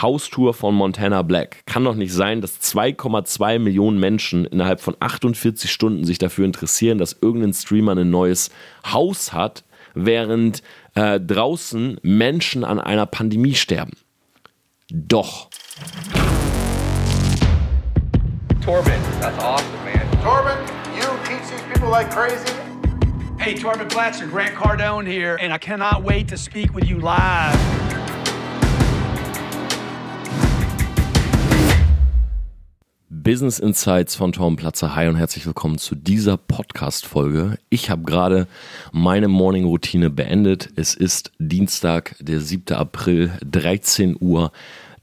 Haustour von Montana Black. Kann doch nicht sein, dass 2,2 Millionen Menschen innerhalb von 48 Stunden sich dafür interessieren, dass irgendein Streamer ein neues Haus hat, während äh, draußen Menschen an einer Pandemie sterben. Doch. Torben, that's awesome, man. Torben, you teach these people like crazy? Hey, Torben Platzer, Grant Cardone here, and I cannot wait to speak with you live. Business Insights von Tom Platzer. Hi und herzlich willkommen zu dieser Podcast-Folge. Ich habe gerade meine Morning-Routine beendet. Es ist Dienstag, der 7. April, 13 Uhr.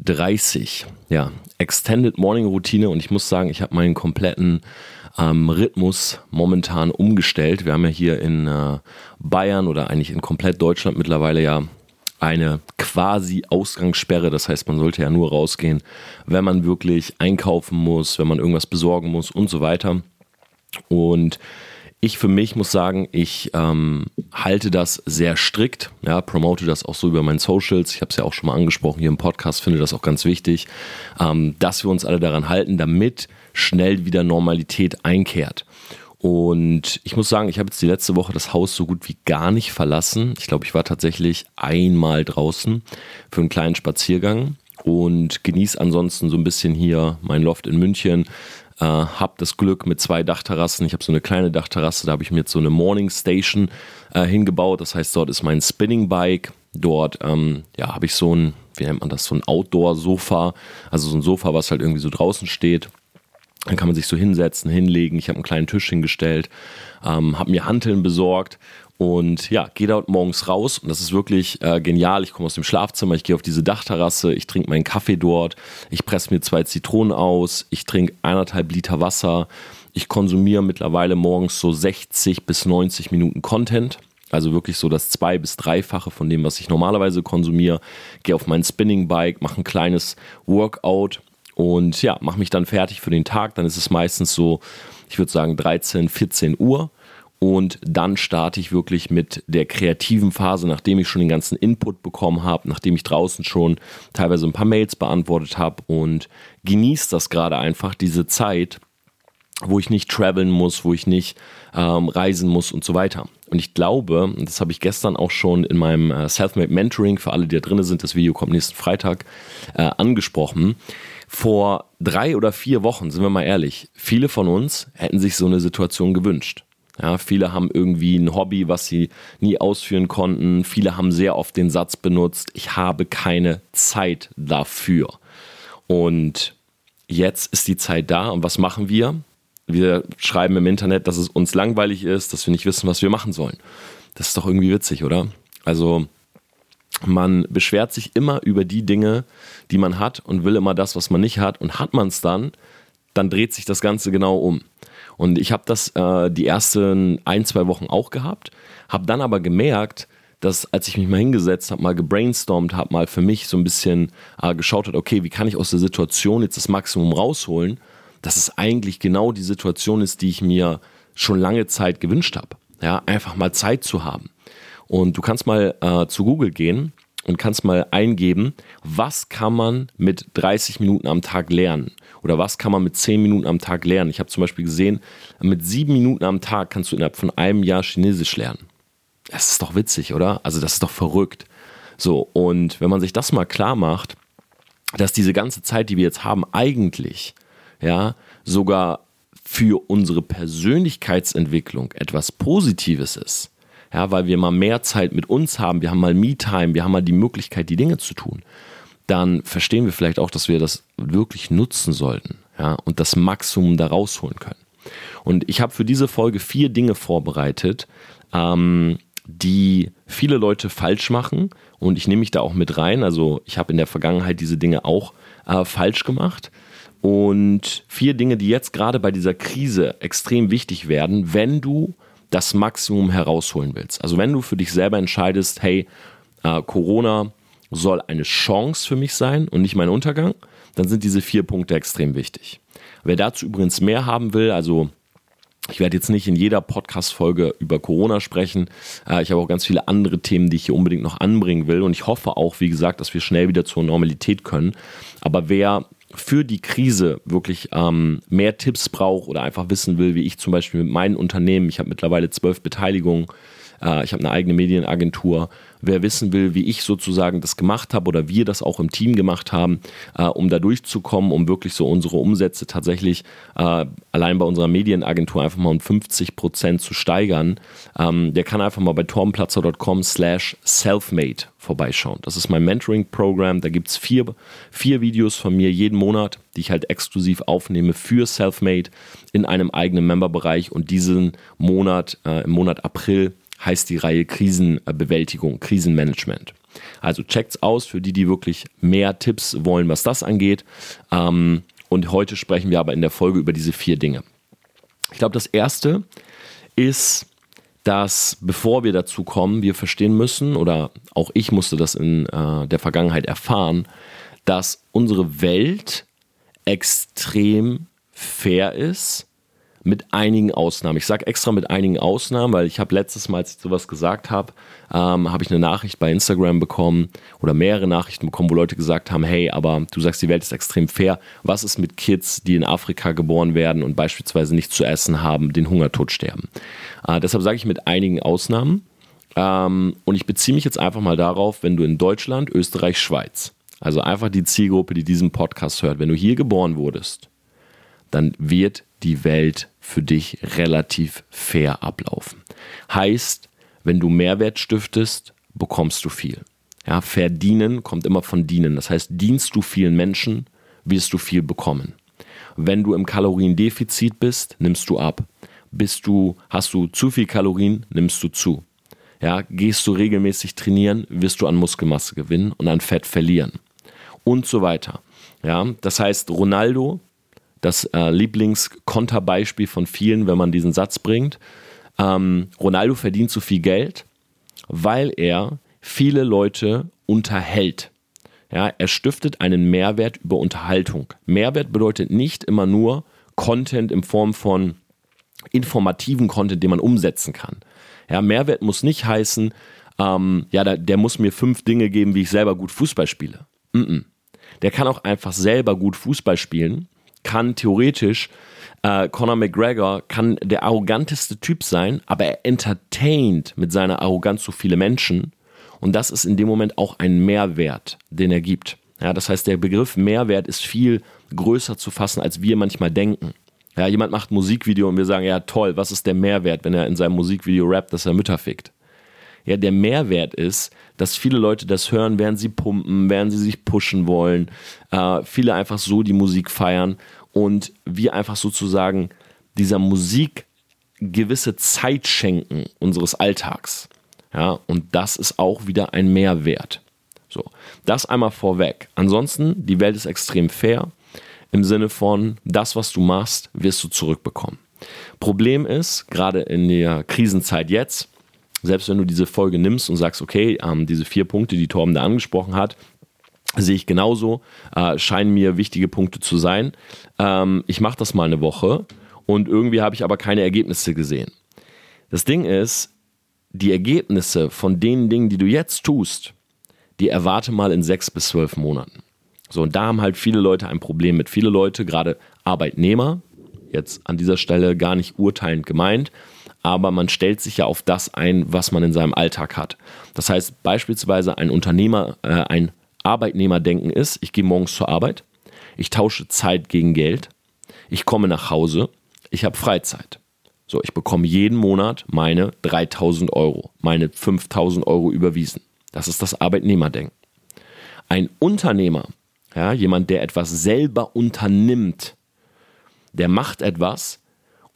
30. Ja, Extended Morning Routine und ich muss sagen, ich habe meinen kompletten ähm, Rhythmus momentan umgestellt. Wir haben ja hier in äh, Bayern oder eigentlich in komplett Deutschland mittlerweile ja eine quasi Ausgangssperre. Das heißt, man sollte ja nur rausgehen, wenn man wirklich einkaufen muss, wenn man irgendwas besorgen muss und so weiter. Und ich für mich muss sagen, ich ähm, halte das sehr strikt, ja, promote das auch so über meinen Socials. Ich habe es ja auch schon mal angesprochen hier im Podcast, finde das auch ganz wichtig, ähm, dass wir uns alle daran halten, damit schnell wieder Normalität einkehrt. Und ich muss sagen, ich habe jetzt die letzte Woche das Haus so gut wie gar nicht verlassen. Ich glaube, ich war tatsächlich einmal draußen für einen kleinen Spaziergang und genieße ansonsten so ein bisschen hier mein Loft in München. Äh, hab das Glück mit zwei Dachterrassen. Ich habe so eine kleine Dachterrasse, da habe ich mir jetzt so eine Morning Station äh, hingebaut. Das heißt, dort ist mein Spinning Bike. Dort ähm, ja, habe ich so ein, wie nennt man das, so ein Outdoor-Sofa. Also so ein Sofa, was halt irgendwie so draußen steht. Dann kann man sich so hinsetzen, hinlegen. Ich habe einen kleinen Tisch hingestellt, ähm, habe mir Hanteln besorgt und ja, gehe dort morgens raus und das ist wirklich äh, genial. Ich komme aus dem Schlafzimmer, ich gehe auf diese Dachterrasse, ich trinke meinen Kaffee dort, ich presse mir zwei Zitronen aus, ich trinke eineinhalb Liter Wasser. Ich konsumiere mittlerweile morgens so 60 bis 90 Minuten Content. Also wirklich so das zwei- bis dreifache von dem, was ich normalerweise konsumiere. Gehe auf mein Spinning Bike, mache ein kleines Workout und ja, mache mich dann fertig für den Tag. Dann ist es meistens so, ich würde sagen 13, 14 Uhr. Und dann starte ich wirklich mit der kreativen Phase, nachdem ich schon den ganzen Input bekommen habe, nachdem ich draußen schon teilweise ein paar Mails beantwortet habe und genieße das gerade einfach, diese Zeit, wo ich nicht traveln muss, wo ich nicht ähm, reisen muss und so weiter. Und ich glaube, das habe ich gestern auch schon in meinem äh, Selfmade Mentoring, für alle, die da drin sind, das Video kommt nächsten Freitag, äh, angesprochen. Vor drei oder vier Wochen, sind wir mal ehrlich, viele von uns hätten sich so eine Situation gewünscht. Ja, viele haben irgendwie ein Hobby, was sie nie ausführen konnten. Viele haben sehr oft den Satz benutzt, ich habe keine Zeit dafür. Und jetzt ist die Zeit da und was machen wir? Wir schreiben im Internet, dass es uns langweilig ist, dass wir nicht wissen, was wir machen sollen. Das ist doch irgendwie witzig, oder? Also man beschwert sich immer über die Dinge, die man hat und will immer das, was man nicht hat. Und hat man es dann, dann dreht sich das Ganze genau um. Und ich habe das äh, die ersten ein, zwei Wochen auch gehabt, habe dann aber gemerkt, dass als ich mich mal hingesetzt habe, mal gebrainstormt habe, mal für mich so ein bisschen äh, geschaut hat, okay, wie kann ich aus der Situation jetzt das Maximum rausholen, dass es eigentlich genau die Situation ist, die ich mir schon lange Zeit gewünscht habe. Ja, einfach mal Zeit zu haben. Und du kannst mal äh, zu Google gehen und kannst mal eingeben, was kann man mit 30 Minuten am Tag lernen oder was kann man mit 10 Minuten am Tag lernen. Ich habe zum Beispiel gesehen, mit 7 Minuten am Tag kannst du innerhalb von einem Jahr Chinesisch lernen. Das ist doch witzig, oder? Also das ist doch verrückt. So, und wenn man sich das mal klar macht, dass diese ganze Zeit, die wir jetzt haben, eigentlich ja sogar für unsere Persönlichkeitsentwicklung etwas Positives ist, ja, weil wir mal mehr Zeit mit uns haben, wir haben mal Me-Time, wir haben mal die Möglichkeit, die Dinge zu tun, dann verstehen wir vielleicht auch, dass wir das wirklich nutzen sollten ja, und das Maximum da rausholen können. Und ich habe für diese Folge vier Dinge vorbereitet, ähm, die viele Leute falsch machen und ich nehme mich da auch mit rein. Also ich habe in der Vergangenheit diese Dinge auch äh, falsch gemacht. Und vier Dinge, die jetzt gerade bei dieser Krise extrem wichtig werden, wenn du das Maximum herausholen willst. Also wenn du für dich selber entscheidest, hey, äh, Corona soll eine Chance für mich sein und nicht mein Untergang, dann sind diese vier Punkte extrem wichtig. Wer dazu übrigens mehr haben will, also Ich werde jetzt nicht in jeder Podcast-Folge über Corona sprechen. Äh, ich habe auch ganz viele andere Themen, die ich hier unbedingt noch anbringen will. Und ich hoffe auch, wie gesagt, dass wir schnell wieder zur Normalität können. Aber wer für die Krise wirklich ähm, mehr Tipps braucht oder einfach wissen will, wie ich zum Beispiel mit meinen Unternehmen, ich habe mittlerweile zwölf Beteiligungen, äh, ich habe eine eigene Medienagentur. Wer wissen will, wie ich sozusagen das gemacht habe oder wir das auch im Team gemacht haben, äh, um da durchzukommen, um wirklich so unsere Umsätze tatsächlich äh, allein bei unserer Medienagentur einfach mal um 50 Prozent zu steigern, ähm, der kann einfach mal bei tormplatzer.com slash selfmade vorbeischauen. Das ist mein Mentoring-Programm. Da gibt es vier, vier Videos von mir jeden Monat, die ich halt exklusiv aufnehme für Selfmade in einem eigenen Memberbereich. Und diesen Monat, äh, im Monat April, heißt die Reihe Krisenbewältigung, Krisenmanagement. Also checkt's aus für die, die wirklich mehr Tipps wollen, was das angeht. Ähm, und heute sprechen wir aber in der Folge über diese vier Dinge. Ich glaube, das erste ist, dass bevor wir dazu kommen, wir verstehen müssen, oder auch ich musste das in äh, der Vergangenheit erfahren, dass unsere Welt extrem fair ist mit einigen Ausnahmen. Ich sage extra mit einigen Ausnahmen, weil ich habe letztes Mal, als ich sowas gesagt habe, ähm, habe ich eine Nachricht bei Instagram bekommen oder mehrere Nachrichten bekommen, wo Leute gesagt haben, hey, aber du sagst, die Welt ist extrem fair. Was ist mit Kids, die in Afrika geboren werden und beispielsweise nichts zu essen haben, den Hungertod sterben? Äh, deshalb sage ich mit einigen Ausnahmen. Ähm, und ich beziehe mich jetzt einfach mal darauf, wenn du in Deutschland, Österreich, Schweiz, also einfach die Zielgruppe, die diesen Podcast hört, wenn du hier geboren wurdest, dann wird die Welt für dich relativ fair ablaufen. Heißt, wenn du Mehrwert stiftest, bekommst du viel. Ja, verdienen kommt immer von dienen. Das heißt, dienst du vielen Menschen, wirst du viel bekommen. Wenn du im Kaloriendefizit bist, nimmst du ab. Bist du, hast du zu viel Kalorien, nimmst du zu. Ja, gehst du regelmäßig trainieren, wirst du an Muskelmasse gewinnen und an Fett verlieren. Und so weiter. Ja, das heißt, Ronaldo das äh, Lieblingskonterbeispiel von vielen, wenn man diesen Satz bringt. Ähm, Ronaldo verdient zu viel Geld, weil er viele Leute unterhält. Ja, er stiftet einen Mehrwert über Unterhaltung. Mehrwert bedeutet nicht immer nur Content in Form von informativen Content, den man umsetzen kann. Ja, Mehrwert muss nicht heißen, ähm, ja, der, der, muss mir fünf Dinge geben, wie ich selber gut Fußball spiele. Mm -mm. Der kann auch einfach selber gut Fußball spielen kann theoretisch äh, Conor McGregor kann der arroganteste Typ sein, aber er entertaint mit seiner Arroganz so viele Menschen und das ist in dem Moment auch ein Mehrwert, den er gibt. Ja, das heißt, der Begriff Mehrwert ist viel größer zu fassen, als wir manchmal denken. Ja, jemand macht ein Musikvideo und wir sagen, ja toll, was ist der Mehrwert, wenn er in seinem Musikvideo rappt, dass er Mütter fickt? Ja, der Mehrwert ist, dass viele Leute das hören, während sie pumpen, während sie sich pushen wollen. Äh, viele einfach so die Musik feiern und wir einfach sozusagen dieser Musik gewisse Zeit schenken unseres Alltags. Ja, und das ist auch wieder ein Mehrwert. So, das einmal vorweg. Ansonsten, die Welt ist extrem fair im Sinne von, das, was du machst, wirst du zurückbekommen. Problem ist, gerade in der Krisenzeit jetzt, selbst wenn du diese Folge nimmst und sagst, okay, ähm, diese vier Punkte, die Torben da angesprochen hat, sehe ich genauso, äh, scheinen mir wichtige Punkte zu sein. Ähm, ich mache das mal eine Woche und irgendwie habe ich aber keine Ergebnisse gesehen. Das Ding ist, die Ergebnisse von den Dingen, die du jetzt tust, die erwarte mal in sechs bis zwölf Monaten. So, und da haben halt viele Leute ein Problem mit. Viele Leute, gerade Arbeitnehmer, jetzt an dieser Stelle gar nicht urteilend gemeint, aber man stellt sich ja auf das ein, was man in seinem Alltag hat. Das heißt beispielsweise ein Unternehmer, äh, ein Arbeitnehmerdenken ist, ich gehe morgens zur Arbeit, ich tausche Zeit gegen Geld, ich komme nach Hause, ich habe Freizeit. So, ich bekomme jeden Monat meine 3000 Euro, meine 5000 Euro überwiesen. Das ist das Arbeitnehmerdenken. Ein Unternehmer, ja, jemand, der etwas selber unternimmt, der macht etwas,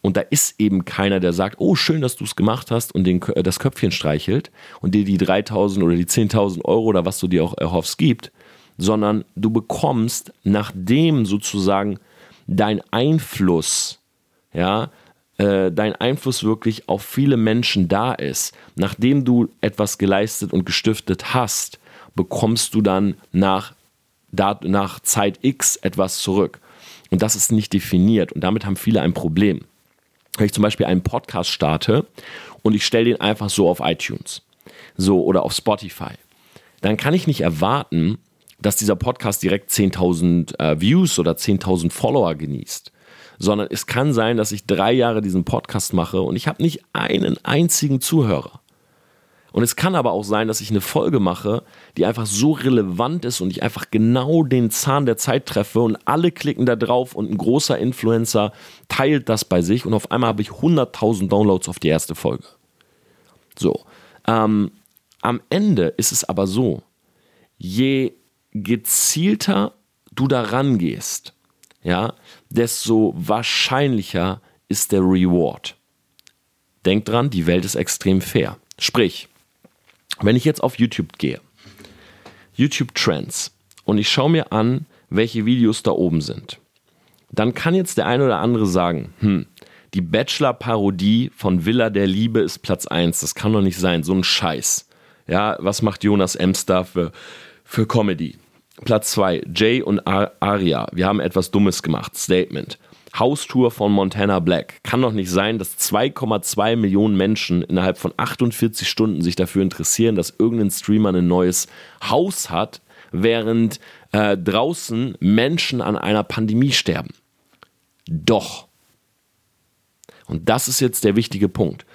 und da ist eben keiner, der sagt, oh, schön, dass du es gemacht hast und den, äh, das Köpfchen streichelt und dir die 3000 oder die 10.000 Euro oder was du dir auch erhoffst gibt, sondern du bekommst, nachdem sozusagen dein Einfluss, ja, äh, dein Einfluss wirklich auf viele Menschen da ist, nachdem du etwas geleistet und gestiftet hast, bekommst du dann nach, nach Zeit X etwas zurück. Und das ist nicht definiert und damit haben viele ein Problem. Wenn ich zum Beispiel einen Podcast starte und ich stelle den einfach so auf iTunes so oder auf Spotify, dann kann ich nicht erwarten, dass dieser Podcast direkt 10.000 äh, Views oder 10.000 Follower genießt, sondern es kann sein, dass ich drei Jahre diesen Podcast mache und ich habe nicht einen einzigen Zuhörer. Und es kann aber auch sein, dass ich eine Folge mache, die einfach so relevant ist und ich einfach genau den Zahn der Zeit treffe und alle klicken da drauf und ein großer Influencer teilt das bei sich und auf einmal habe ich 100.000 Downloads auf die erste Folge. So. Ähm, am Ende ist es aber so, je gezielter du daran gehst, ja, desto wahrscheinlicher ist der Reward. Denk dran, die Welt ist extrem fair. Sprich, wenn ich jetzt auf YouTube gehe, YouTube Trends, und ich schaue mir an, welche Videos da oben sind, dann kann jetzt der eine oder andere sagen, hm, die Bachelor-Parodie von Villa der Liebe ist Platz 1. Das kann doch nicht sein, so ein Scheiß. Ja, was macht Jonas Emster für, für Comedy? Platz 2, Jay und Aria. Wir haben etwas Dummes gemacht. Statement. Haustour von Montana Black. Kann doch nicht sein, dass 2,2 Millionen Menschen innerhalb von 48 Stunden sich dafür interessieren, dass irgendein Streamer ein neues Haus hat, während äh, draußen Menschen an einer Pandemie sterben. Doch. Und das ist jetzt der wichtige Punkt.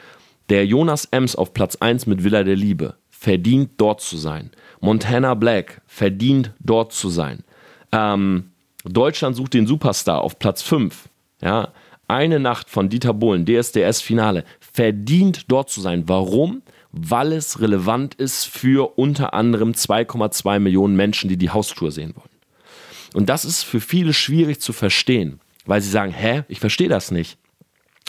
Der Jonas Ems auf Platz 1 mit Villa der Liebe verdient dort zu sein. Montana Black verdient dort zu sein. Ähm, Deutschland sucht den Superstar auf Platz 5. Ja, eine Nacht von Dieter Bohlen, DSDS-Finale, verdient dort zu sein. Warum? Weil es relevant ist für unter anderem 2,2 Millionen Menschen, die die Haustour sehen wollen. Und das ist für viele schwierig zu verstehen, weil sie sagen, hä, ich verstehe das nicht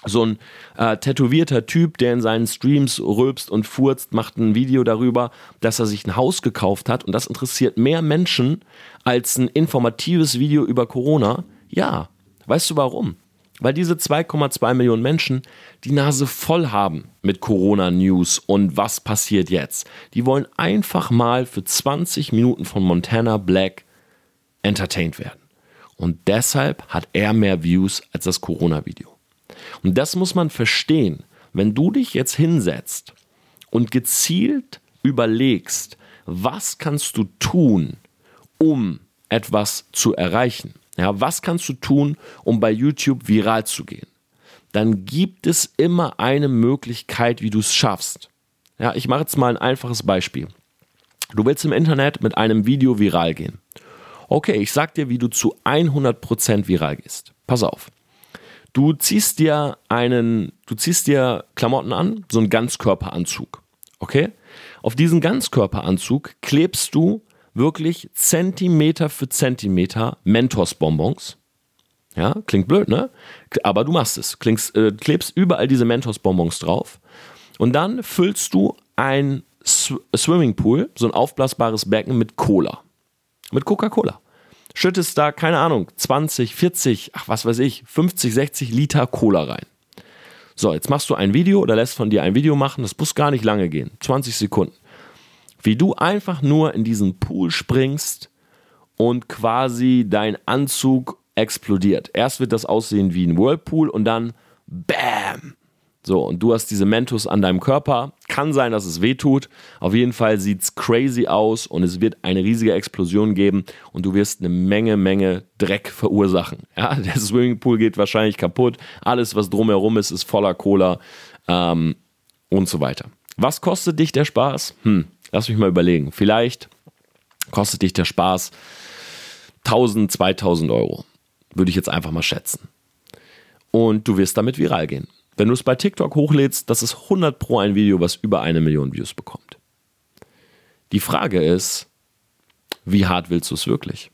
so ein äh, tätowierter Typ, der in seinen Streams rülpst und furzt, macht ein Video darüber, dass er sich ein Haus gekauft hat und das interessiert mehr Menschen als ein informatives Video über Corona. Ja, weißt du warum? Weil diese 2,2 Millionen Menschen die Nase voll haben mit Corona-News und was passiert jetzt. Die wollen einfach mal für 20 Minuten von Montana Black entertained werden. Und deshalb hat er mehr Views als das Corona-Video. Und das muss man verstehen. Wenn du dich jetzt hinsetzt und gezielt überlegst, was kannst du tun, um etwas zu erreichen? Ja, was kannst du tun, um bei YouTube viral zu gehen? Dann gibt es immer eine Möglichkeit, wie du es schaffst. Ja, ich mache jetzt mal ein einfaches Beispiel. Du willst im Internet mit einem Video viral gehen. Okay, ich sag dir, wie du zu 100% viral gehst. Pass auf. Du ziehst dir einen, du ziehst dir Klamotten an, so einen Ganzkörperanzug. Okay? Auf diesen Ganzkörperanzug klebst du wirklich Zentimeter für Zentimeter Mentos-Bonbons. Ja, klingt blöd, ne? Aber du machst es. Klingst, äh, klebst überall diese Mentos-Bonbons drauf. Und dann füllst du ein Sw Swimmingpool, so ein aufblasbares Becken mit Cola. Mit Coca-Cola schüttest da, keine Ahnung, 20, 40, ach was weiß ich, 50, 60 Liter Cola rein. So, jetzt machst du ein Video oder lässt von dir ein Video machen, das muss gar nicht lange gehen, 20 Sekunden. Wie du einfach nur in diesen Pool springst und quasi dein Anzug explodiert. Erst wird das aussehen wie ein Whirlpool und dann BAM! So, und du hast diese Mentos an deinem Körper. Kann sein, dass es weh tut. Auf jeden Fall sieht es crazy aus und es wird eine riesige Explosion geben und du wirst eine Menge, Menge Dreck verursachen. Ja, der Swimmingpool geht wahrscheinlich kaputt. Alles, was drumherum ist, ist voller Cola ähm, und so weiter. Was kostet dich der Spaß? Hm, lass mich mal überlegen. Vielleicht kostet dich der Spaß 1000, 2000 Euro. Würde ich jetzt einfach mal schätzen. Und du wirst damit viral gehen. Wenn du es bei TikTok hochlädst, das ist 100 pro ein Video, was über eine Million Views bekommt. Die Frage ist, wie hart willst du es wirklich?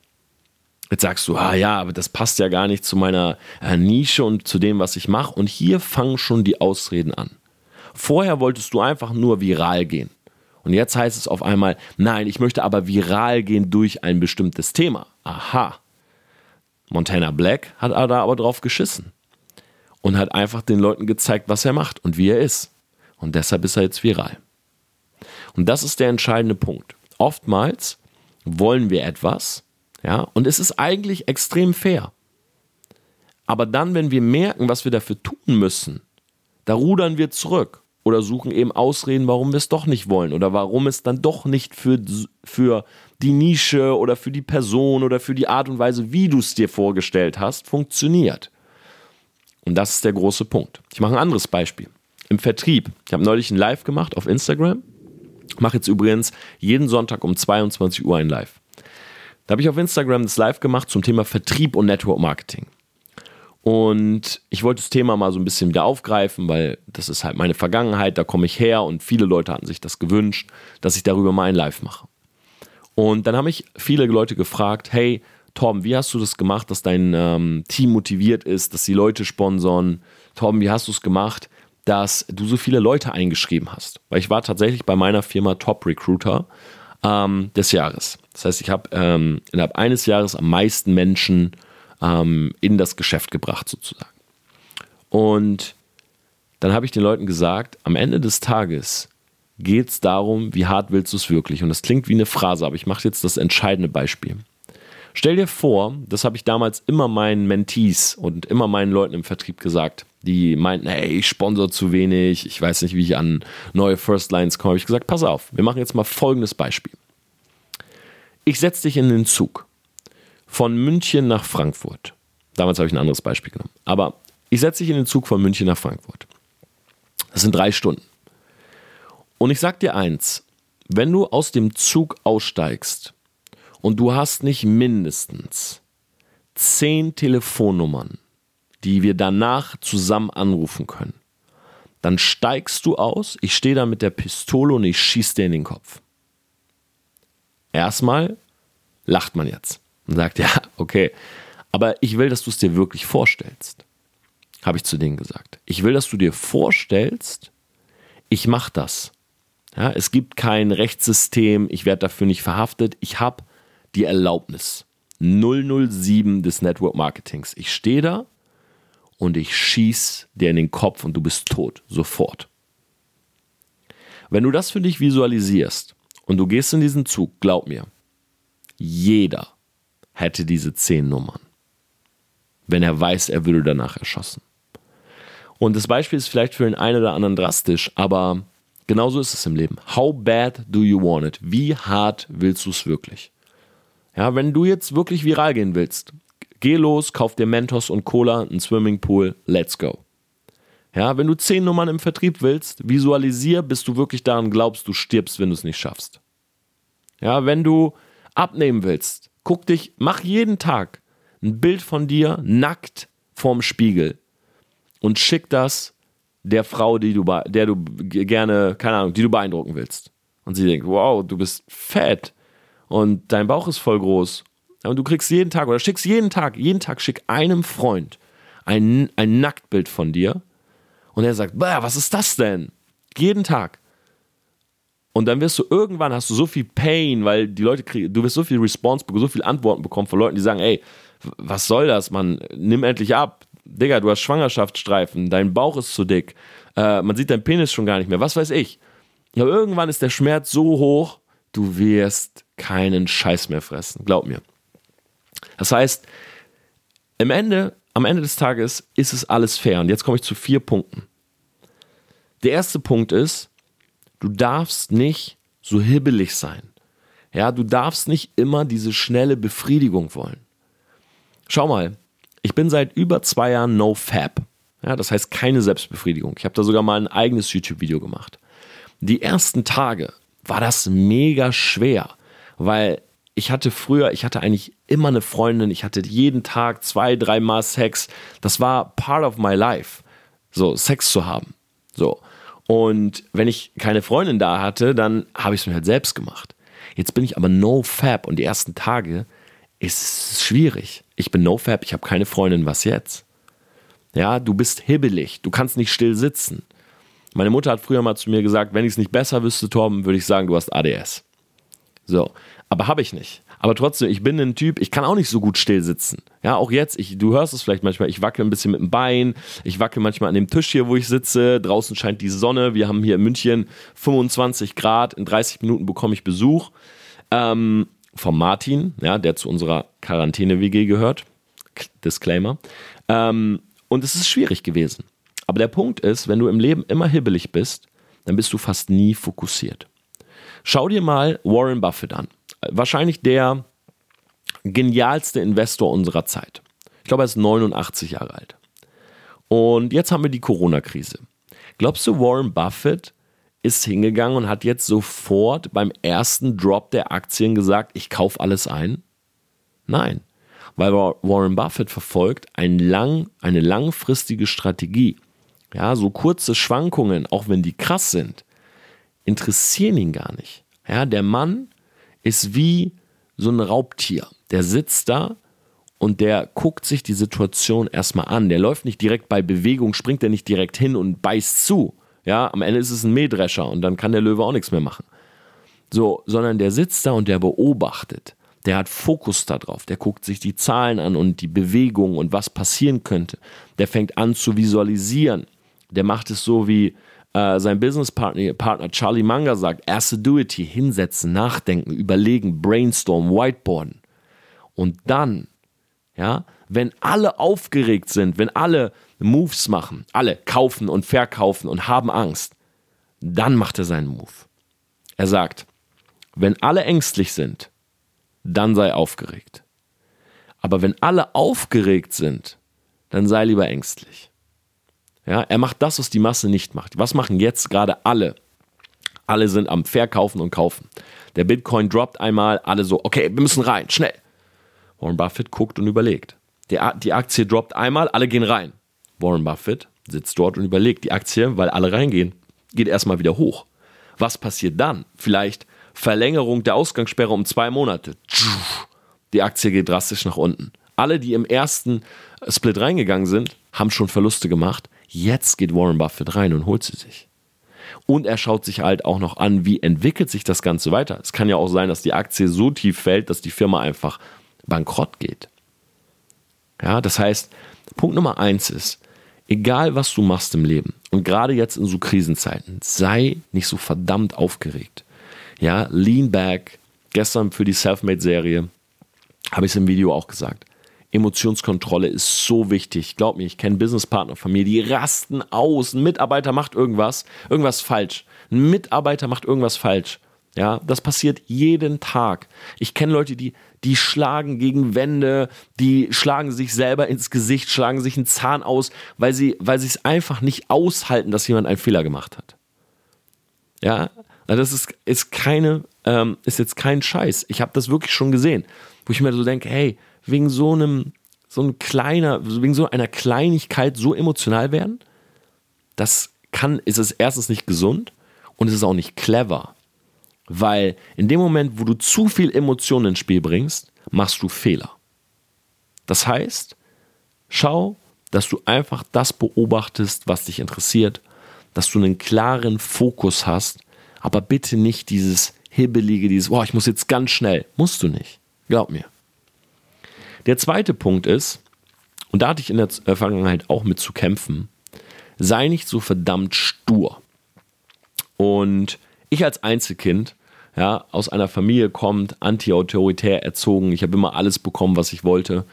Jetzt sagst du, ah ja, aber das passt ja gar nicht zu meiner äh, Nische und zu dem, was ich mache. Und hier fangen schon die Ausreden an. Vorher wolltest du einfach nur viral gehen. Und jetzt heißt es auf einmal, nein, ich möchte aber viral gehen durch ein bestimmtes Thema. Aha. Montana Black hat da aber drauf geschissen und hat einfach den Leuten gezeigt, was er macht und wie er ist. Und deshalb ist er jetzt viral. Und das ist der entscheidende Punkt. Oftmals wollen wir etwas, ja, und es ist eigentlich extrem fair. Aber dann, wenn wir merken, was wir dafür tun müssen, da rudern wir zurück oder suchen eben Ausreden, warum wir es doch nicht wollen oder warum es dann doch nicht für, für die Nische oder für die Person oder für die Art und Weise, wie du es dir vorgestellt hast, funktioniert. Und das ist der große Punkt. Ich mache ein anderes Beispiel. Im Vertrieb. Ich habe neulich ein Live gemacht auf Instagram. Mache jetzt übrigens jeden Sonntag um 22 Uhr ein Live. Da habe ich auf Instagram das Live gemacht zum Thema Vertrieb und Network Marketing. Und ich wollte das Thema mal so ein bisschen wieder aufgreifen, weil das ist halt meine Vergangenheit, da komme ich her und viele Leute hatten sich das gewünscht, dass ich darüber mal ein Live mache. Und dann habe ich viele Leute gefragt, hey, Torben, wie hast du das gemacht, dass dein ähm, Team motiviert ist, dass die Leute sponsoren? Torben, wie hast du es gemacht, dass du so viele Leute eingeschrieben hast? Weil ich war tatsächlich bei meiner Firma Top Recruiter ähm, des Jahres. Das heißt, ich habe ähm, innerhalb eines Jahres am meisten Menschen ähm, in das Geschäft gebracht, sozusagen. Und dann habe ich den Leuten gesagt, am Ende des Tages geht es darum, wie hart willst du es wirklich? Und das klingt wie eine Phrase, aber ich mache jetzt das entscheidende Beispiel. Stell dir vor, das habe ich damals immer meinen Mentees und immer meinen Leuten im Vertrieb gesagt, die meinten, hey, ich sponsor zu wenig, ich weiß nicht, wie ich an neue First Lines komme. Habe ich gesagt, pass auf, wir machen jetzt mal folgendes Beispiel. Ich setze dich in den Zug von München nach Frankfurt. Damals habe ich ein anderes Beispiel genommen. Aber ich setze dich in den Zug von München nach Frankfurt. Das sind drei Stunden. Und ich sage dir eins, wenn du aus dem Zug aussteigst und du hast nicht mindestens zehn Telefonnummern, die wir danach zusammen anrufen können, dann steigst du aus, ich stehe da mit der Pistole und ich schieße dir in den Kopf. Erstmal lacht man jetzt und sagt, ja, okay, aber ich will, dass du es dir wirklich vorstellst, habe ich zu denen gesagt. Ich will, dass du dir vorstellst, ich mache das. Ja, es gibt kein Rechtssystem, ich werde dafür nicht verhaftet, ich habe die Erlaubnis. 007 des Network Marketings. Ich stehe da und ich schieß dir in den Kopf und du bist tot, sofort. Wenn du das für dich visualisierst und du gehst in diesen Zug, glaub mir, jeder hätte diese zehn Nummern, wenn er weiß, er würde danach erschossen. Und das Beispiel ist vielleicht für den einen oder anderen drastisch, aber genauso ist es im Leben. How bad do you want it? Wie hart willst du es wirklich? Ja, wenn du jetzt wirklich viral gehen willst, geh los, kauf dir Mentos und Cola, einen Swimmingpool, let's go. Ja, wenn du zehn Nummern im Vertrieb willst, visualisier, bis du wirklich daran glaubst, du stirbst, wenn du es nicht schaffst. Ja, wenn du abnehmen willst, guck dich, mach jeden Tag ein Bild von dir nackt vorm Spiegel und schick das der Frau, die du, der du gerne, keine Ahnung, die du beeindrucken willst. Und sie denkt, wow, du bist fett und dein Bauch ist voll groß. Und du kriegst jeden Tag oder schickst jeden Tag, jeden Tag schick einem Freund ein, ein Nacktbild von dir und er sagt, was ist das denn? Jeden Tag. Und dann wirst du irgendwann hast du so viel Pain, weil die Leute kriegen, du wirst so viel Response, so viel Antworten bekommen von Leuten, die sagen, ey, was soll das, Mann? Nimm endlich ab. Digga, du hast Schwangerschaftsstreifen, dein Bauch ist zu dick, äh, man sieht deinen Penis schon gar nicht mehr, was weiß ich. Aber irgendwann ist der Schmerz so hoch, du wirst keinen Scheiß mehr fressen, glaub mir. Das heißt, am Ende, am Ende des Tages ist es alles fair. Und jetzt komme ich zu vier Punkten. Der erste Punkt ist, Du darfst nicht so hibbelig sein. Ja, du darfst nicht immer diese schnelle Befriedigung wollen. Schau mal, ich bin seit über zwei Jahren No Fab. Ja, das heißt keine Selbstbefriedigung. Ich habe da sogar mal ein eigenes YouTube-Video gemacht. Die ersten Tage war das mega schwer, weil ich hatte früher, ich hatte eigentlich immer eine Freundin, ich hatte jeden Tag zwei, dreimal Sex. Das war part of my life, so Sex zu haben. So. Und wenn ich keine Freundin da hatte, dann habe ich es mir halt selbst gemacht. Jetzt bin ich aber no fab und die ersten Tage ist schwierig. Ich bin no fab, ich habe keine Freundin, was jetzt? Ja, du bist hibbelig, du kannst nicht still sitzen. Meine Mutter hat früher mal zu mir gesagt, wenn ich es nicht besser wüsste, Torben, würde ich sagen, du hast ADS. So, aber habe ich nicht. Aber trotzdem, ich bin ein Typ, ich kann auch nicht so gut still sitzen. Ja, auch jetzt, ich, du hörst es vielleicht manchmal, ich wackel ein bisschen mit dem Bein, ich wackel manchmal an dem Tisch hier, wo ich sitze, draußen scheint die Sonne, wir haben hier in München 25 Grad, in 30 Minuten bekomme ich Besuch ähm, vom Martin, ja, der zu unserer Quarantäne-WG gehört. Disclaimer. Ähm, und es ist schwierig gewesen. Aber der Punkt ist, wenn du im Leben immer hibbelig bist, dann bist du fast nie fokussiert. Schau dir mal Warren Buffett an. Wahrscheinlich der genialste Investor unserer Zeit. Ich glaube, er ist 89 Jahre alt. Und jetzt haben wir die Corona-Krise. Glaubst du, Warren Buffett ist hingegangen und hat jetzt sofort beim ersten Drop der Aktien gesagt, ich kaufe alles ein? Nein, weil Warren Buffett verfolgt ein lang, eine langfristige Strategie. Ja, so kurze Schwankungen, auch wenn die krass sind, interessieren ihn gar nicht. Ja, der Mann ist wie so ein Raubtier. Der sitzt da und der guckt sich die Situation erstmal an. Der läuft nicht direkt bei Bewegung, springt er nicht direkt hin und beißt zu. Ja, am Ende ist es ein Mähdrescher und dann kann der Löwe auch nichts mehr machen. So, sondern der sitzt da und der beobachtet. Der hat Fokus darauf. Der guckt sich die Zahlen an und die Bewegung und was passieren könnte. Der fängt an zu visualisieren. Der macht es so wie äh, sein Businesspartner Partner Charlie Munger sagt: Assiduity, hinsetzen, nachdenken, überlegen, brainstorm, whiteboarden. Und dann, ja, wenn alle aufgeregt sind, wenn alle Moves machen, alle kaufen und verkaufen und haben Angst, dann macht er seinen Move. Er sagt, wenn alle ängstlich sind, dann sei aufgeregt. Aber wenn alle aufgeregt sind, dann sei lieber ängstlich. Ja, er macht das, was die Masse nicht macht. Was machen jetzt gerade alle? Alle sind am Verkaufen und Kaufen. Der Bitcoin droppt einmal, alle so, okay, wir müssen rein, schnell. Warren Buffett guckt und überlegt. Der, die Aktie droppt einmal, alle gehen rein. Warren Buffett sitzt dort und überlegt, die Aktie, weil alle reingehen, geht erstmal wieder hoch. Was passiert dann? Vielleicht Verlängerung der Ausgangssperre um zwei Monate. Die Aktie geht drastisch nach unten. Alle, die im ersten Split reingegangen sind, haben schon Verluste gemacht. Jetzt geht Warren Buffett rein und holt sie sich. Und er schaut sich halt auch noch an, wie entwickelt sich das Ganze weiter. Es kann ja auch sein, dass die Aktie so tief fällt, dass die Firma einfach bankrott geht. Ja, das heißt, Punkt Nummer eins ist, egal was du machst im Leben und gerade jetzt in so Krisenzeiten, sei nicht so verdammt aufgeregt. Ja, lean back. Gestern für die Selfmade-Serie habe ich es im Video auch gesagt. Emotionskontrolle ist so wichtig. Glaub mir, ich kenne Businesspartner von mir, die rasten aus. Ein Mitarbeiter macht irgendwas, irgendwas falsch. Ein Mitarbeiter macht irgendwas falsch. Ja, das passiert jeden Tag. Ich kenne Leute, die, die schlagen gegen Wände, die schlagen sich selber ins Gesicht, schlagen sich einen Zahn aus, weil sie, weil es einfach nicht aushalten, dass jemand einen Fehler gemacht hat. Ja, das ist, ist keine, ähm, ist jetzt kein Scheiß. Ich habe das wirklich schon gesehen, wo ich mir so denke, hey, wegen so einem, so ein kleiner, wegen so einer Kleinigkeit so emotional werden, das kann, ist es erstens nicht gesund und es ist auch nicht clever. Weil in dem Moment, wo du zu viel Emotionen ins Spiel bringst, machst du Fehler. Das heißt, schau, dass du einfach das beobachtest, was dich interessiert, dass du einen klaren Fokus hast, aber bitte nicht dieses Hibbelige, dieses, boah, ich muss jetzt ganz schnell. Musst du nicht. Glaub mir. Der zweite Punkt ist, und da hatte ich in der Vergangenheit auch mit zu kämpfen, sei nicht so verdammt stur. Und ich als Einzelkind, ja, aus einer Familie kommt, anti-autoritär erzogen, ich habe immer alles bekommen, was ich wollte.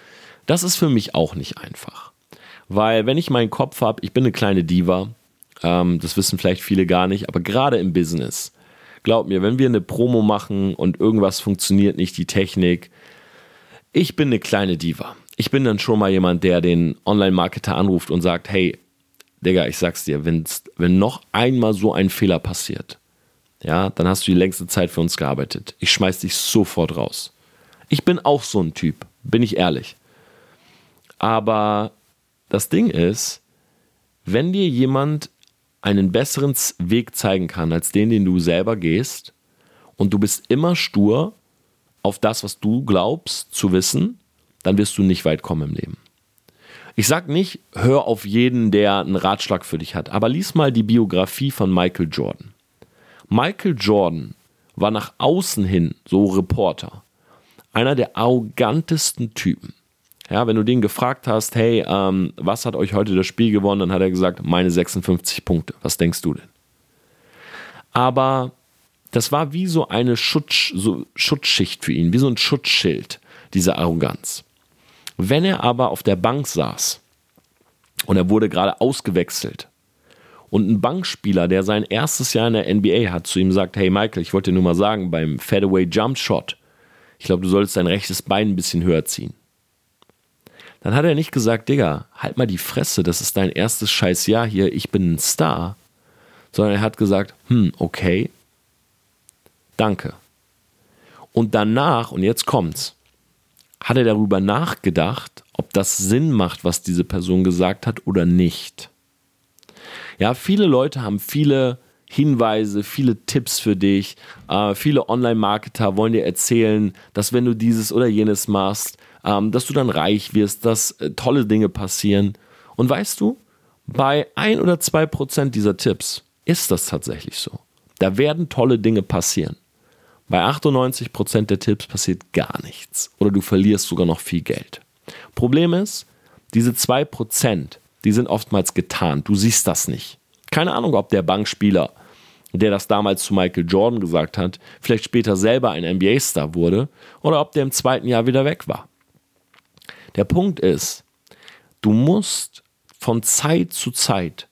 Das ist für mich auch nicht einfach. Weil wenn ich meinen Kopf habe, ich bin eine kleine Diva, ähm, das wissen vielleicht viele gar nicht, aber gerade im Business, glaub mir, wenn wir eine Promo machen und irgendwas funktioniert nicht, die Technik, ich bin eine kleine Diva. Ich bin dann schon mal jemand, der den Online-Marketer anruft und sagt, hey, Digga, ich sag's dir, wenn's, wenn noch einmal so ein Fehler passiert, ja, dann hast du die längste Zeit für uns gearbeitet. Ich schmeiß dich sofort raus. Ich bin auch so ein Typ, bin ich ehrlich. Aber das Ding ist, wenn dir jemand einen besseren Weg zeigen kann als den, den du selber gehst, und du bist immer stur auf das, was du glaubst zu wissen, dann wirst du nicht weit kommen im Leben. Ich sag nicht, hör auf jeden, der einen Ratschlag für dich hat, aber lies mal die Biografie von Michael Jordan. Michael Jordan war nach außen hin so Reporter, einer der arrogantesten Typen. Ja, wenn du den gefragt hast, hey, ähm, was hat euch heute das Spiel gewonnen, dann hat er gesagt, meine 56 Punkte. Was denkst du denn? Aber das war wie so eine Schutz, so Schutzschicht für ihn, wie so ein Schutzschild, diese Arroganz. Wenn er aber auf der Bank saß und er wurde gerade ausgewechselt und ein Bankspieler, der sein erstes Jahr in der NBA hat, zu ihm sagt, hey Michael, ich wollte dir nur mal sagen, beim Fadeaway Jump Shot, ich glaube, du solltest dein rechtes Bein ein bisschen höher ziehen. Dann hat er nicht gesagt, Digga, halt mal die Fresse, das ist dein erstes scheiß Jahr hier, ich bin ein Star. Sondern er hat gesagt, hm, okay, danke. Und danach, und jetzt kommt's, hat er darüber nachgedacht, ob das Sinn macht, was diese Person gesagt hat oder nicht. Ja, viele Leute haben viele Hinweise, viele Tipps für dich. Äh, viele Online-Marketer wollen dir erzählen, dass wenn du dieses oder jenes machst, ähm, dass du dann reich wirst, dass äh, tolle Dinge passieren. Und weißt du, bei ein oder zwei Prozent dieser Tipps ist das tatsächlich so. Da werden tolle Dinge passieren. Bei 98 Prozent der Tipps passiert gar nichts oder du verlierst sogar noch viel Geld. Problem ist, diese zwei Prozent, die sind oftmals getarnt. Du siehst das nicht. Keine Ahnung, ob der Bankspieler, der das damals zu Michael Jordan gesagt hat, vielleicht später selber ein NBA-Star wurde oder ob der im zweiten Jahr wieder weg war. Der Punkt ist, du musst von Zeit zu Zeit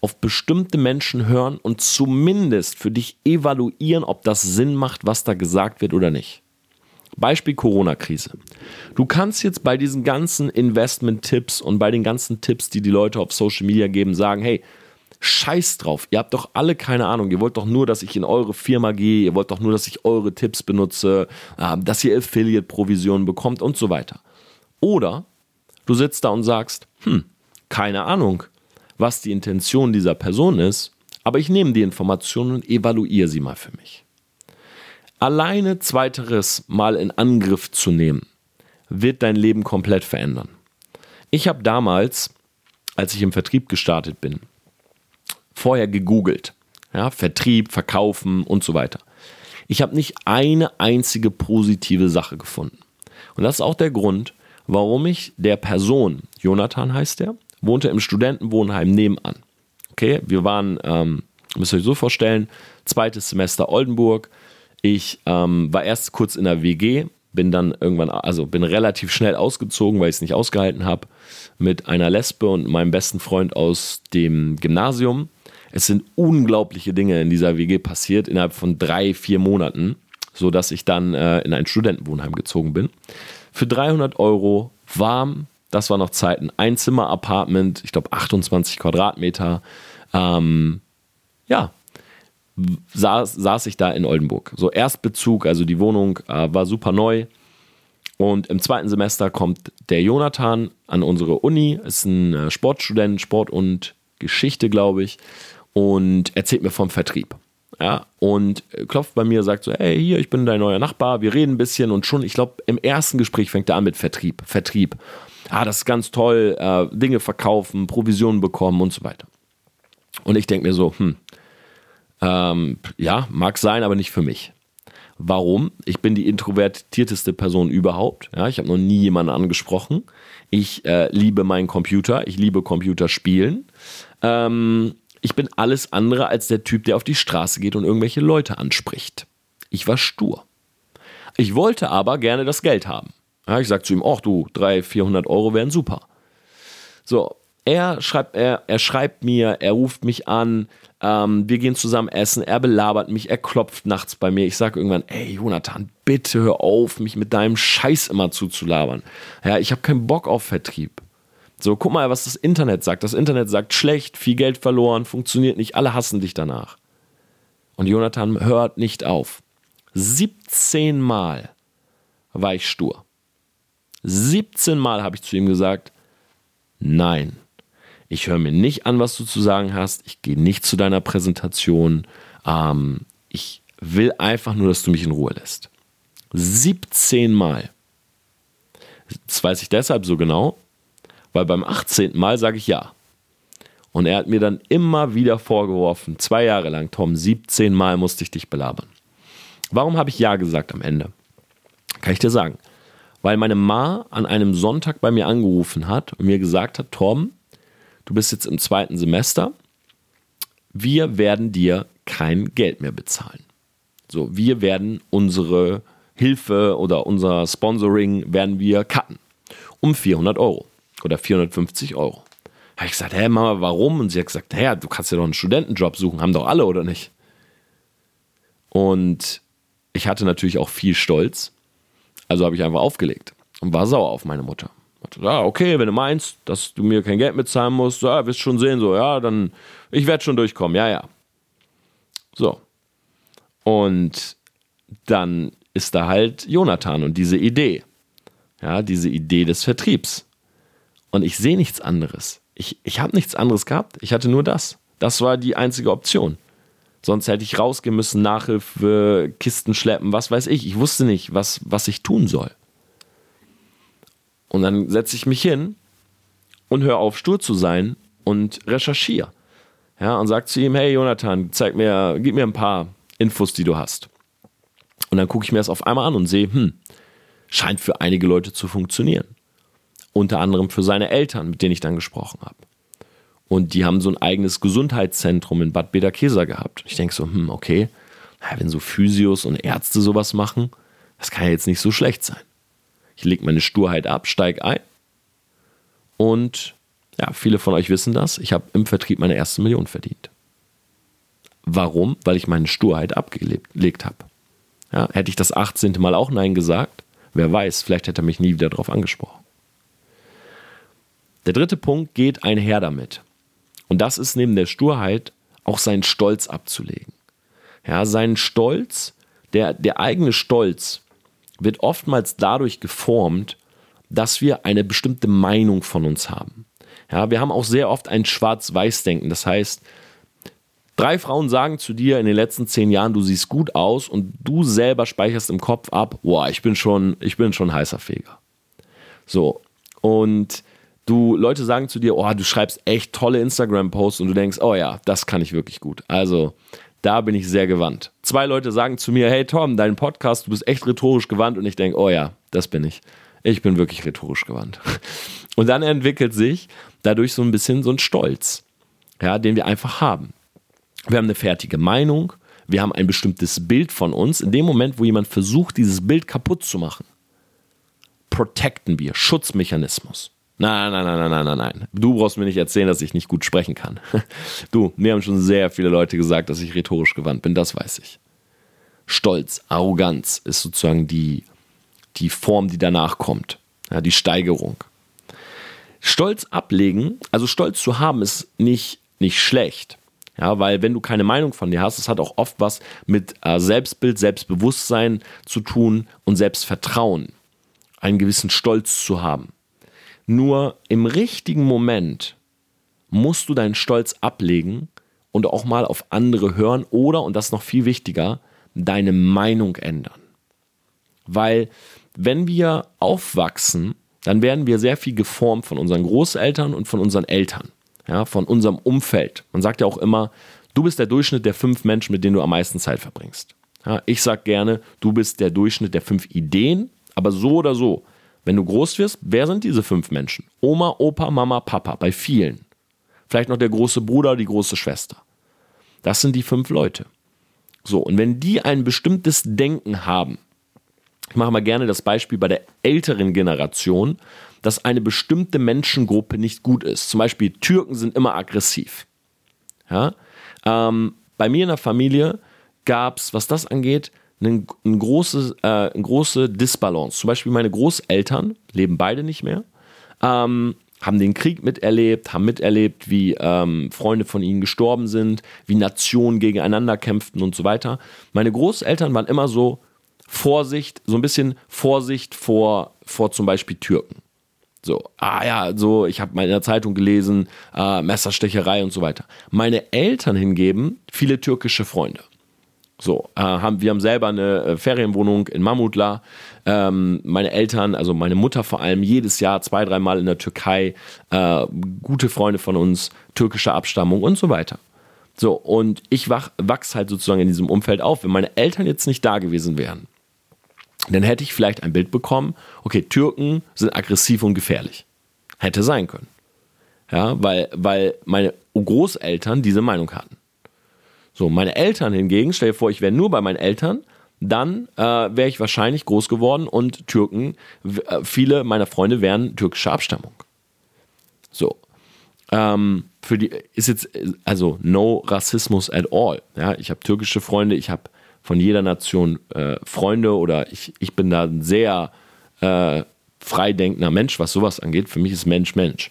auf bestimmte Menschen hören und zumindest für dich evaluieren, ob das Sinn macht, was da gesagt wird oder nicht. Beispiel Corona-Krise. Du kannst jetzt bei diesen ganzen Investment-Tipps und bei den ganzen Tipps, die die Leute auf Social Media geben, sagen, hey, scheiß drauf, ihr habt doch alle keine Ahnung, ihr wollt doch nur, dass ich in eure Firma gehe, ihr wollt doch nur, dass ich eure Tipps benutze, ähm, dass ihr Affiliate-Provisionen bekommt und so weiter. Oder du sitzt da und sagst, hm, keine Ahnung, was die Intention dieser Person ist, aber ich nehme die Informationen und evaluiere sie mal für mich. Alleine zweiteres mal in Angriff zu nehmen, wird dein Leben komplett verändern. Ich habe damals, als ich im Vertrieb gestartet bin, vorher gegoogelt. Ja, Vertrieb, Verkaufen und so weiter. Ich habe nicht eine einzige positive Sache gefunden. Und das ist auch der Grund, warum ich der Person, Jonathan heißt der, wohnte im Studentenwohnheim nebenan. Okay, wir waren, ähm, müsst ihr euch so vorstellen, zweites Semester Oldenburg. Ich ähm, war erst kurz in der WG, bin dann irgendwann, also bin relativ schnell ausgezogen, weil ich es nicht ausgehalten habe, mit einer Lesbe und meinem besten Freund aus dem Gymnasium. Es sind unglaubliche Dinge in dieser WG passiert innerhalb von drei, vier Monaten, sodass ich dann äh, in ein Studentenwohnheim gezogen bin. Für 300 Euro warm, das war noch Zeiten, ein Zimmer-Apartment, ich glaube 28 Quadratmeter. Ähm, ja, saß, saß ich da in Oldenburg. So Erstbezug, also die Wohnung äh, war super neu. Und im zweiten Semester kommt der Jonathan an unsere Uni, ist ein äh, Sportstudent, Sport und Geschichte, glaube ich, und erzählt mir vom Vertrieb. Ja, und klopft bei mir, sagt so, hey, hier, ich bin dein neuer Nachbar, wir reden ein bisschen und schon, ich glaube, im ersten Gespräch fängt er an mit Vertrieb, Vertrieb. Ah, das ist ganz toll, äh, Dinge verkaufen, Provisionen bekommen und so weiter. Und ich denke mir so, hm, ähm, ja, mag sein, aber nicht für mich. Warum? Ich bin die introvertierteste Person überhaupt. Ja, ich habe noch nie jemanden angesprochen. Ich äh, liebe meinen Computer, ich liebe Computerspielen. Ähm, ich bin alles andere als der Typ, der auf die Straße geht und irgendwelche Leute anspricht. Ich war stur. Ich wollte aber gerne das Geld haben. Ja, ich sage zu ihm, ach du, 300, 400 Euro wären super. So, er schreibt, er, er schreibt mir, er ruft mich an, ähm, wir gehen zusammen essen, er belabert mich, er klopft nachts bei mir. Ich sage irgendwann, ey Jonathan, bitte hör auf, mich mit deinem Scheiß immer zuzulabern. Ja, ich habe keinen Bock auf Vertrieb. So, guck mal, was das Internet sagt. Das Internet sagt schlecht, viel Geld verloren, funktioniert nicht, alle hassen dich danach. Und Jonathan hört nicht auf. 17 Mal war ich stur. 17 Mal habe ich zu ihm gesagt, nein, ich höre mir nicht an, was du zu sagen hast, ich gehe nicht zu deiner Präsentation, ähm, ich will einfach nur, dass du mich in Ruhe lässt. 17 Mal. Das weiß ich deshalb so genau, weil beim 18. Mal sage ich ja. Und er hat mir dann immer wieder vorgeworfen, zwei Jahre lang, Tom, 17 Mal musste ich dich belabern. Warum habe ich ja gesagt am Ende? Kann ich dir sagen. Weil meine Ma an einem Sonntag bei mir angerufen hat und mir gesagt hat, Tom, du bist jetzt im zweiten Semester, wir werden dir kein Geld mehr bezahlen. So, wir werden unsere Hilfe oder unser Sponsoring werden wir cutten. um 400 Euro oder 450 Euro. Habe ich gesagt, hä, Mama, warum? Und sie hat gesagt, hä, du kannst ja doch einen Studentenjob suchen, haben doch alle, oder nicht? Und ich hatte natürlich auch viel Stolz, also habe ich einfach aufgelegt und war sauer auf meine Mutter. Ja, okay, wenn du meinst, dass du mir kein Geld mitzahlen musst, ja, wirst schon sehen, so, ja, dann, ich werde schon durchkommen, ja, ja. So. Und dann ist da halt Jonathan und diese Idee. Ja, diese Idee des Vertriebs. Und ich sehe nichts anderes. Ich, ich habe nichts anderes gehabt. Ich hatte nur das. Das war die einzige Option. Sonst hätte ich rausgehen müssen, Nachhilfe, Kisten schleppen, was weiß ich. Ich wusste nicht, was, was ich tun soll. Und dann setze ich mich hin und höre auf, stur zu sein und recherchiere. Ja, und sage zu ihm, hey Jonathan, zeig mir, gib mir ein paar Infos, die du hast. Und dann gucke ich mir das auf einmal an und sehe, hm, scheint für einige Leute zu funktionieren. Unter anderem für seine Eltern, mit denen ich dann gesprochen habe. Und die haben so ein eigenes Gesundheitszentrum in Bad Bederkesa gehabt. Ich denke so, hm, okay, wenn so Physios und Ärzte sowas machen, das kann ja jetzt nicht so schlecht sein. Ich lege meine Sturheit ab, steige ein und ja, viele von euch wissen das. Ich habe im Vertrieb meine erste Million verdient. Warum? Weil ich meine Sturheit abgelegt habe. Ja, hätte ich das 18. Mal auch Nein gesagt, wer weiß, vielleicht hätte er mich nie wieder darauf angesprochen. Der dritte Punkt geht einher damit. Und das ist neben der Sturheit auch seinen Stolz abzulegen. Ja, seinen Stolz, der, der eigene Stolz wird oftmals dadurch geformt, dass wir eine bestimmte Meinung von uns haben. Ja, wir haben auch sehr oft ein Schwarz-Weiß-Denken. Das heißt, drei Frauen sagen zu dir in den letzten zehn Jahren, du siehst gut aus und du selber speicherst im Kopf ab, boah, ich bin schon, ich bin schon heißer Feger. So. Und du, Leute sagen zu dir, oh, du schreibst echt tolle Instagram-Posts und du denkst, oh ja, das kann ich wirklich gut. Also, da bin ich sehr gewandt. Zwei Leute sagen zu mir, hey Tom, dein Podcast, du bist echt rhetorisch gewandt und ich denke, oh ja, das bin ich. Ich bin wirklich rhetorisch gewandt. Und dann entwickelt sich dadurch so ein bisschen so ein Stolz, ja, den wir einfach haben. Wir haben eine fertige Meinung, wir haben ein bestimmtes Bild von uns. In dem Moment, wo jemand versucht, dieses Bild kaputt zu machen, protecten wir, Schutzmechanismus. Nein, nein, nein, nein, nein, nein, nein. Du brauchst mir nicht erzählen, dass ich nicht gut sprechen kann. Du, mir haben schon sehr viele Leute gesagt, dass ich rhetorisch gewandt bin, das weiß ich. Stolz, Arroganz ist sozusagen die, die Form, die danach kommt. Ja, die Steigerung. Stolz ablegen, also Stolz zu haben, ist nicht, nicht schlecht. Ja, weil wenn du keine Meinung von dir hast, das hat auch oft was mit äh, Selbstbild, Selbstbewusstsein zu tun und Selbstvertrauen. Einen gewissen Stolz zu haben. Nur im richtigen Moment musst du deinen Stolz ablegen und auch mal auf andere hören oder, und das ist noch viel wichtiger, deine Meinung ändern. Weil wenn wir aufwachsen, dann werden wir sehr viel geformt von unseren Großeltern und von unseren Eltern, ja, von unserem Umfeld. Man sagt ja auch immer, du bist der Durchschnitt der fünf Menschen, mit denen du am meisten Zeit verbringst. Ja, ich sage gerne, du bist der Durchschnitt der fünf Ideen, aber so oder so wenn du groß wirst, wer sind diese fünf Menschen? Oma, Opa, Mama, Papa, bei vielen. Vielleicht noch der große Bruder, die große Schwester. Das sind die fünf Leute. So, und wenn die ein bestimmtes Denken haben, ich mache mal gerne das Beispiel bei der älteren Generation, dass eine bestimmte Menschengruppe nicht gut ist. Zum Beispiel Türken sind immer aggressiv. Ja? Ähm, bei mir in der Familie gab es, was das angeht, eine, eine, große, äh, eine große Disbalance. Zum Beispiel meine Großeltern leben beide nicht mehr, ähm, haben den Krieg miterlebt, haben miterlebt, wie ähm, Freunde von ihnen gestorben sind, wie Nationen gegeneinander kämpften und so weiter. Meine Großeltern waren immer so Vorsicht, so ein bisschen Vorsicht vor, vor zum Beispiel Türken. So, ah ja, so, ich habe mal in der Zeitung gelesen, äh, Messerstecherei und so weiter. Meine Eltern hingeben viele türkische Freunde. So, äh, haben, wir haben selber eine äh, Ferienwohnung in Mamutla. Ähm, meine Eltern, also meine Mutter vor allem, jedes Jahr zwei, dreimal in der Türkei. Äh, gute Freunde von uns, türkische Abstammung und so weiter. So, und ich wach, wachs halt sozusagen in diesem Umfeld auf. Wenn meine Eltern jetzt nicht da gewesen wären, dann hätte ich vielleicht ein Bild bekommen, okay, Türken sind aggressiv und gefährlich. Hätte sein können. Ja, weil, weil meine Großeltern diese Meinung hatten. So, meine Eltern hingegen, stell dir vor, ich wäre nur bei meinen Eltern, dann äh, wäre ich wahrscheinlich groß geworden und Türken, äh, viele meiner Freunde wären türkischer Abstammung. So. Ähm, für die ist jetzt, also no Rassismus at all. Ja, ich habe türkische Freunde, ich habe von jeder Nation äh, Freunde oder ich, ich bin da ein sehr äh, freidenkender Mensch, was sowas angeht. Für mich ist Mensch Mensch.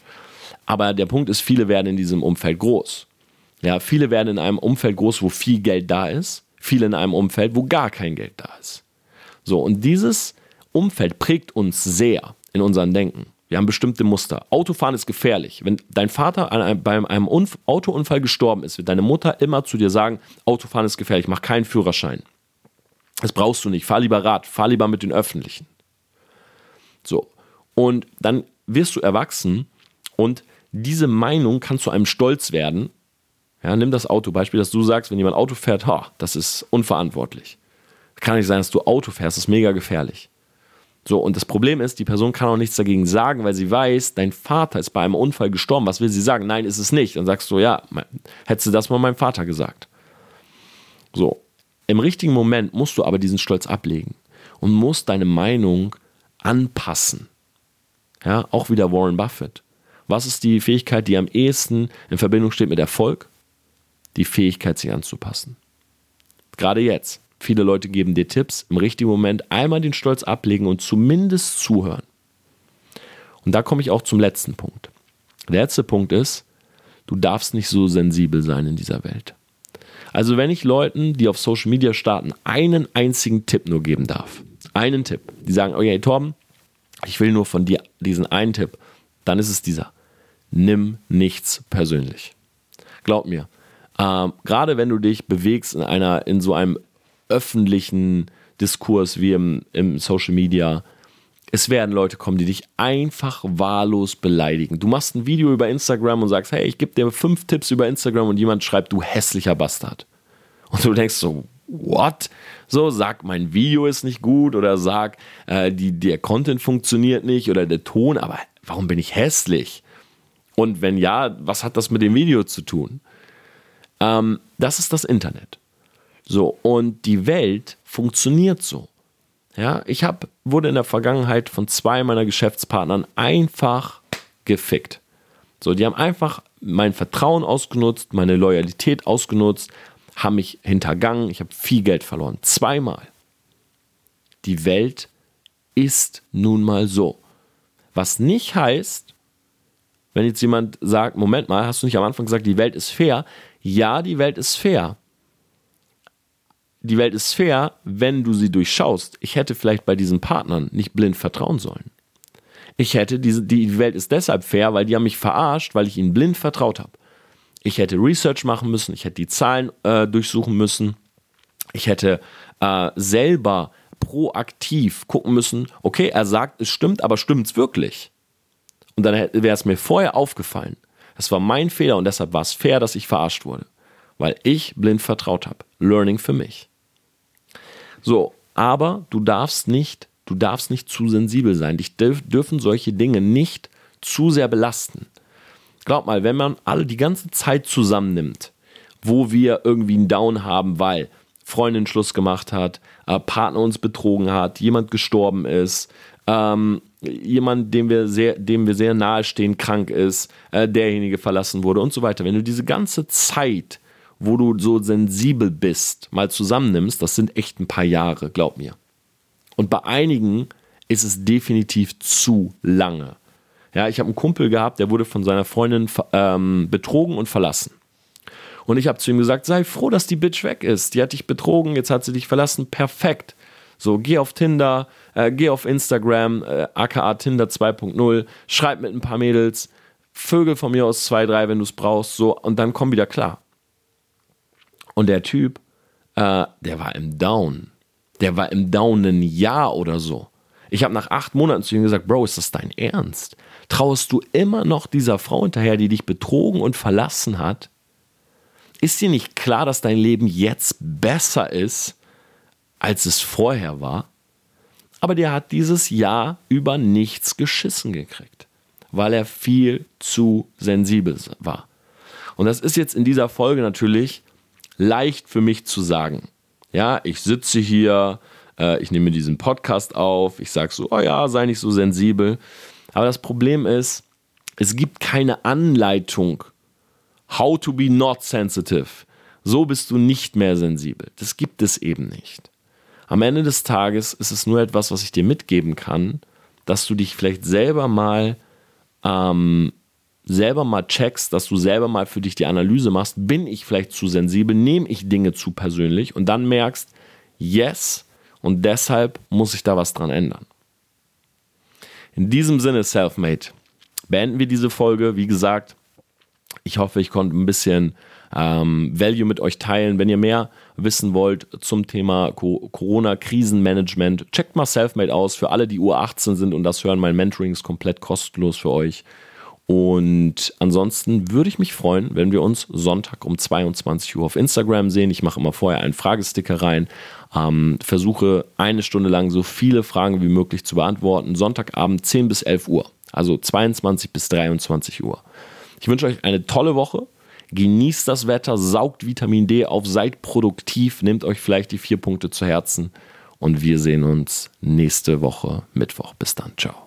Aber der Punkt ist, viele werden in diesem Umfeld groß. Ja, viele werden in einem Umfeld groß, wo viel Geld da ist, viele in einem Umfeld, wo gar kein Geld da ist. So, und dieses Umfeld prägt uns sehr in unserem Denken. Wir haben bestimmte Muster. Autofahren ist gefährlich. Wenn dein Vater einem, bei einem Unf Autounfall gestorben ist, wird deine Mutter immer zu dir sagen, Autofahren ist gefährlich, mach keinen Führerschein. Das brauchst du nicht. Fahr lieber Rad, fahr lieber mit den Öffentlichen. So. Und dann wirst du erwachsen und diese Meinung kann zu einem Stolz werden. Ja, nimm das Autobeispiel, dass du sagst, wenn jemand Auto fährt, ha, das ist unverantwortlich. Kann nicht sein, dass du Auto fährst, das ist mega gefährlich. So, und das Problem ist, die Person kann auch nichts dagegen sagen, weil sie weiß, dein Vater ist bei einem Unfall gestorben. Was will sie sagen? Nein, ist es nicht. Dann sagst du, ja, hättest du das mal meinem Vater gesagt. So, im richtigen Moment musst du aber diesen Stolz ablegen und musst deine Meinung anpassen. Ja, auch wieder Warren Buffett. Was ist die Fähigkeit, die am ehesten in Verbindung steht mit Erfolg? Die Fähigkeit, sich anzupassen. Gerade jetzt. Viele Leute geben dir Tipps, im richtigen Moment einmal den Stolz ablegen und zumindest zuhören. Und da komme ich auch zum letzten Punkt. Der letzte Punkt ist, du darfst nicht so sensibel sein in dieser Welt. Also wenn ich Leuten, die auf Social Media starten, einen einzigen Tipp nur geben darf, einen Tipp, die sagen, okay, Torben, ich will nur von dir diesen einen Tipp, dann ist es dieser. Nimm nichts persönlich. Glaub mir, ähm, gerade wenn du dich bewegst in einer, in so einem öffentlichen Diskurs wie im, im Social Media, es werden Leute kommen, die dich einfach wahllos beleidigen. Du machst ein Video über Instagram und sagst, hey, ich gebe dir fünf Tipps über Instagram und jemand schreibt, du hässlicher Bastard. Und du denkst so, what? So, sag, mein Video ist nicht gut oder sag, äh, die, der Content funktioniert nicht oder der Ton, aber warum bin ich hässlich? Und wenn ja, was hat das mit dem Video zu tun? Ähm, das ist das Internet. So, und die Welt funktioniert so. Ja, ich hab, wurde in der Vergangenheit von zwei meiner Geschäftspartnern einfach gefickt. So, die haben einfach mein Vertrauen ausgenutzt, meine Loyalität ausgenutzt, haben mich hintergangen, ich habe viel Geld verloren. Zweimal. Die Welt ist nun mal so. Was nicht heißt, wenn jetzt jemand sagt, Moment mal, hast du nicht am Anfang gesagt, die Welt ist fair? Ja, die Welt ist fair. Die Welt ist fair, wenn du sie durchschaust. Ich hätte vielleicht bei diesen Partnern nicht blind vertrauen sollen. Ich hätte diese, die Welt ist deshalb fair, weil die haben mich verarscht, weil ich ihnen blind vertraut habe. Ich hätte Research machen müssen, ich hätte die Zahlen äh, durchsuchen müssen, ich hätte äh, selber proaktiv gucken müssen, okay, er sagt, es stimmt, aber stimmt es wirklich? Und dann wäre es mir vorher aufgefallen. Das war mein Fehler und deshalb war es fair, dass ich verarscht wurde. Weil ich blind vertraut habe. Learning für mich. So, aber du darfst nicht, du darfst nicht zu sensibel sein. Dich dürf, dürfen solche Dinge nicht zu sehr belasten. Glaub mal, wenn man alle die ganze Zeit zusammennimmt, wo wir irgendwie einen Down haben, weil Freundin Schluss gemacht hat, äh, Partner uns betrogen hat, jemand gestorben ist, ähm, jemand, dem wir sehr, dem wir sehr nahe stehen, krank ist, äh, derjenige verlassen wurde und so weiter. Wenn du diese ganze Zeit, wo du so sensibel bist, mal zusammennimmst, das sind echt ein paar Jahre, glaub mir. Und bei einigen ist es definitiv zu lange. Ja, ich habe einen Kumpel gehabt, der wurde von seiner Freundin ähm, betrogen und verlassen. Und ich habe zu ihm gesagt, sei froh, dass die Bitch weg ist. Die hat dich betrogen, jetzt hat sie dich verlassen. Perfekt. So, geh auf Tinder, äh, geh auf Instagram, äh, aka Tinder 2.0, schreib mit ein paar Mädels, Vögel von mir aus zwei, drei, wenn du es brauchst, so, und dann komm wieder klar. Und der Typ, äh, der war im Down. Der war im Down ein Jahr oder so. Ich habe nach acht Monaten zu ihm gesagt, Bro, ist das dein Ernst? Trauest du immer noch dieser Frau hinterher, die dich betrogen und verlassen hat? Ist dir nicht klar, dass dein Leben jetzt besser ist, als es vorher war? Aber der hat dieses Jahr über nichts geschissen gekriegt, weil er viel zu sensibel war. Und das ist jetzt in dieser Folge natürlich leicht für mich zu sagen. Ja, ich sitze hier, äh, ich nehme diesen Podcast auf, ich sage so, oh ja, sei nicht so sensibel. Aber das Problem ist, es gibt keine Anleitung, how to be not sensitive. So bist du nicht mehr sensibel. Das gibt es eben nicht. Am Ende des Tages ist es nur etwas, was ich dir mitgeben kann, dass du dich vielleicht selber mal ähm, selber mal checkst, dass du selber mal für dich die Analyse machst, bin ich vielleicht zu sensibel, nehme ich Dinge zu persönlich und dann merkst, yes, und deshalb muss ich da was dran ändern. In diesem Sinne, Selfmade, beenden wir diese Folge. Wie gesagt, ich hoffe, ich konnte ein bisschen ähm, Value mit euch teilen. Wenn ihr mehr wissen wollt zum Thema Co Corona-Krisenmanagement, checkt mal Selfmade aus. Für alle, die U18 sind und das hören, mein Mentoring ist komplett kostenlos für euch. Und ansonsten würde ich mich freuen, wenn wir uns Sonntag um 22 Uhr auf Instagram sehen. Ich mache immer vorher einen Fragesticker rein, ähm, versuche eine Stunde lang so viele Fragen wie möglich zu beantworten. Sonntagabend 10 bis 11 Uhr, also 22 bis 23 Uhr. Ich wünsche euch eine tolle Woche. Genießt das Wetter, saugt Vitamin D auf, seid produktiv, nehmt euch vielleicht die vier Punkte zu Herzen und wir sehen uns nächste Woche Mittwoch. Bis dann, ciao.